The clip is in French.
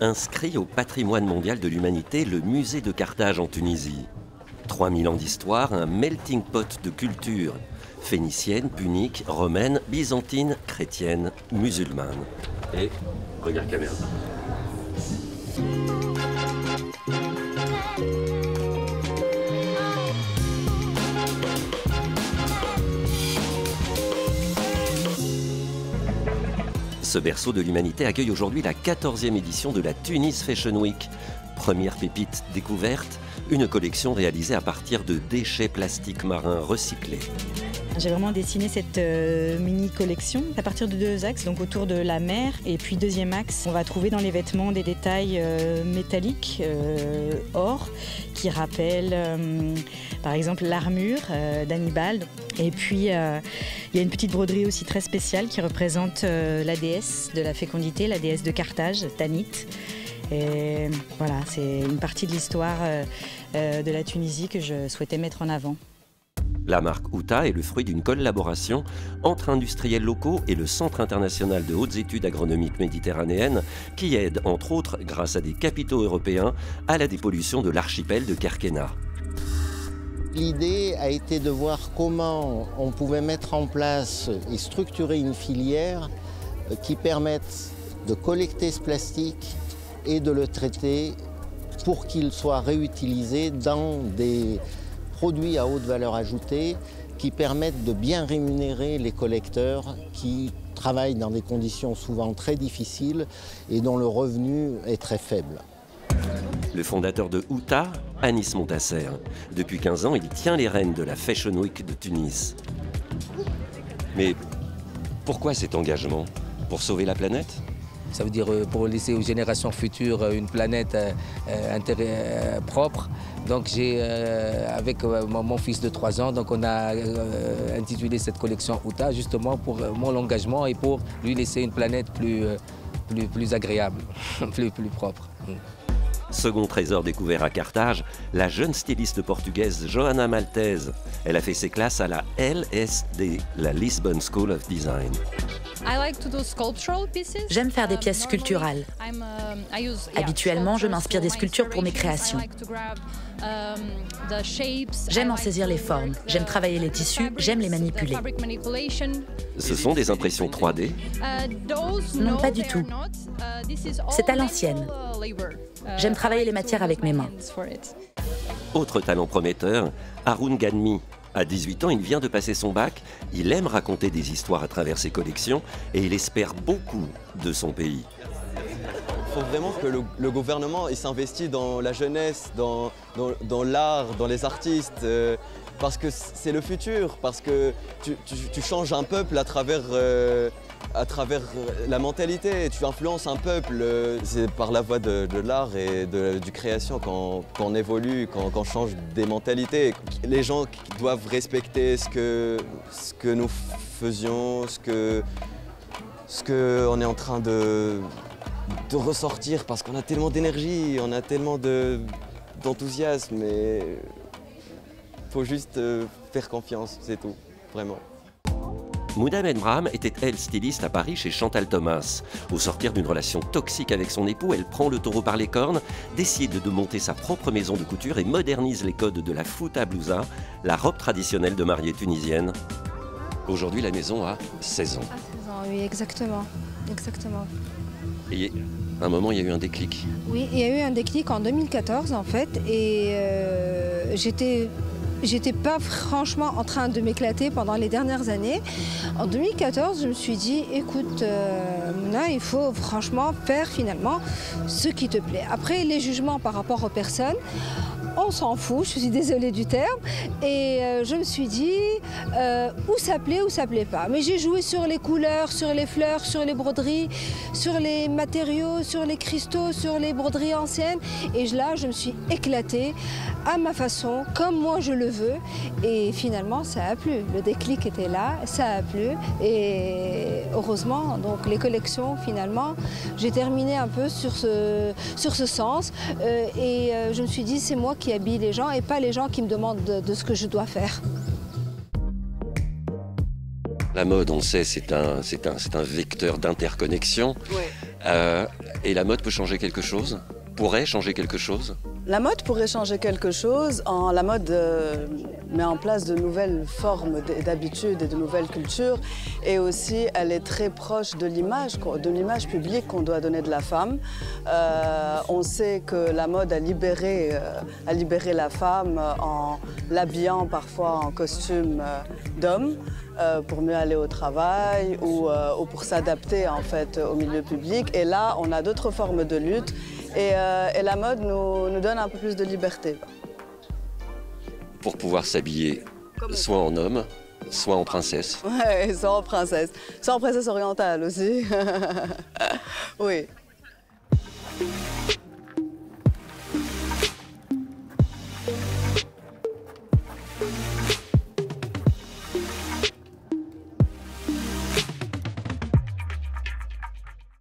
inscrit au patrimoine mondial de l'humanité le musée de Carthage en Tunisie. 3000 ans d'histoire, un melting pot de culture phénicienne, punique, romaine, byzantine, chrétienne, musulmane. Et regarde caméra. Ce berceau de l'humanité accueille aujourd'hui la 14e édition de la Tunis Fashion Week. Première pépite découverte, une collection réalisée à partir de déchets plastiques marins recyclés. J'ai vraiment dessiné cette euh, mini collection à partir de deux axes, donc autour de la mer. Et puis deuxième axe, on va trouver dans les vêtements des détails euh, métalliques, euh, or, qui rappellent par exemple l'armure d'Hannibal. Et puis il y a une petite broderie aussi très spéciale qui représente la déesse de la fécondité, la déesse de Carthage, Tanit. Et voilà, c'est une partie de l'histoire de la Tunisie que je souhaitais mettre en avant. La marque Outa est le fruit d'une collaboration entre industriels locaux et le Centre international de hautes études agronomiques méditerranéennes qui aide, entre autres, grâce à des capitaux européens, à la dépollution de l'archipel de Kerkena. L'idée a été de voir comment on pouvait mettre en place et structurer une filière euh, qui permette de collecter ce plastique et de le traiter pour qu'il soit réutilisé dans des produits à haute valeur ajoutée qui permettent de bien rémunérer les collecteurs qui travaillent dans des conditions souvent très difficiles et dont le revenu est très faible. Le fondateur de Outa, Anis Montasser. Depuis 15 ans, il tient les rênes de la Fashion Week de Tunis. Mais pourquoi cet engagement? Pour sauver la planète? Ça veut dire euh, pour laisser aux générations futures euh, une planète euh, propre. Donc j'ai, avec mon fils de 3 ans, donc on a intitulé cette collection Outa justement pour mon engagement et pour lui laisser une planète plus, agréable, plus, plus propre. Second trésor découvert à Carthage, la jeune styliste portugaise Johanna Maltese. Elle a fait ses classes à la LSD, la Lisbon School of Design. J'aime faire des pièces sculpturales. Habituellement, je m'inspire des sculptures pour mes créations. J'aime en saisir les formes, j'aime travailler les tissus, j'aime les manipuler. Ce sont des impressions 3D Non, pas du tout. C'est à l'ancienne. J'aime travailler les matières avec mes mains. Autre talent prometteur, Arun Ganmi, à 18 ans, il vient de passer son bac, il aime raconter des histoires à travers ses collections et il espère beaucoup de son pays. Il faut vraiment que le, gouvernement s'investisse dans la jeunesse, dans, dans, l'art, dans les artistes, euh, parce que c'est le futur, parce que tu, changes un peuple à travers... Euh, à travers euh, la mentalité. Tu influences un peuple. Euh, c'est par la voie de, l'art et de, du création qu'on évolue, qu'on change des mentalités. Les gens doivent respecter ce que, ce que nous faisions, ce ce qu'on est en train de, de ressortir parce qu'on a tellement d'énergie, on a tellement d'enthousiasme et il faut juste euh, faire confiance, c'est tout, vraiment. Mouda Benbram était elle styliste à Paris chez Chantal Thomas. Au sortir d'une relation toxique avec son époux, elle prend le taureau par les cornes, décide de monter sa propre maison de couture et modernise les codes de la fouta blousa, la robe traditionnelle de mariée tunisienne. Aujourd'hui, la maison a 16 ans. À 16 ans, oui, exactement. exactement. Et à un moment, il y a eu un déclic. Oui, il y a eu un déclic en 2014 en fait, et euh, j'étais j'étais pas franchement en train de m'éclater pendant les dernières années. En 2014, je me suis dit, écoute, euh, il faut franchement faire finalement ce qui te plaît. Après, les jugements par rapport aux personnes, on s'en fout, je suis désolée du terme. Et euh, je me suis dit, euh, où ça plaît, où ça plaît pas. Mais j'ai joué sur les couleurs, sur les fleurs, sur les broderies, sur les matériaux, sur les cristaux, sur les broderies anciennes. Et là, je me suis éclatée à ma façon, comme moi je le veux. Et finalement, ça a plu. Le déclic était là, ça a plu. Et heureusement, donc les collections, finalement, j'ai terminé un peu sur ce, sur ce sens. Euh, et je me suis dit, c'est moi qui habille les gens et pas les gens qui me demandent de, ce que je dois faire. La mode, on sait, c'est un, c'est un, un, vecteur d'interconnexion. Euh, et la mode peut changer quelque chose? La mode pourrait changer quelque chose. La mode euh, met en place de nouvelles formes d'habitudes et de nouvelles cultures. Et aussi, elle est très proche de l'image, de l'image publique qu'on doit donner de la femme. Euh, on sait que la mode a libéré, a libéré la femme en l'habillant parfois en costume d'homme. Euh, pour mieux aller au travail euh, ou, pour s'adapter en fait au milieu public. Et là, on a d'autres formes de lutte et, euh, la mode nous, nous, donne un peu plus de liberté. Pour pouvoir s'habiller soit en homme, soit en princesse. Ouais, soit en princesse. Soit en princesse orientale aussi. oui.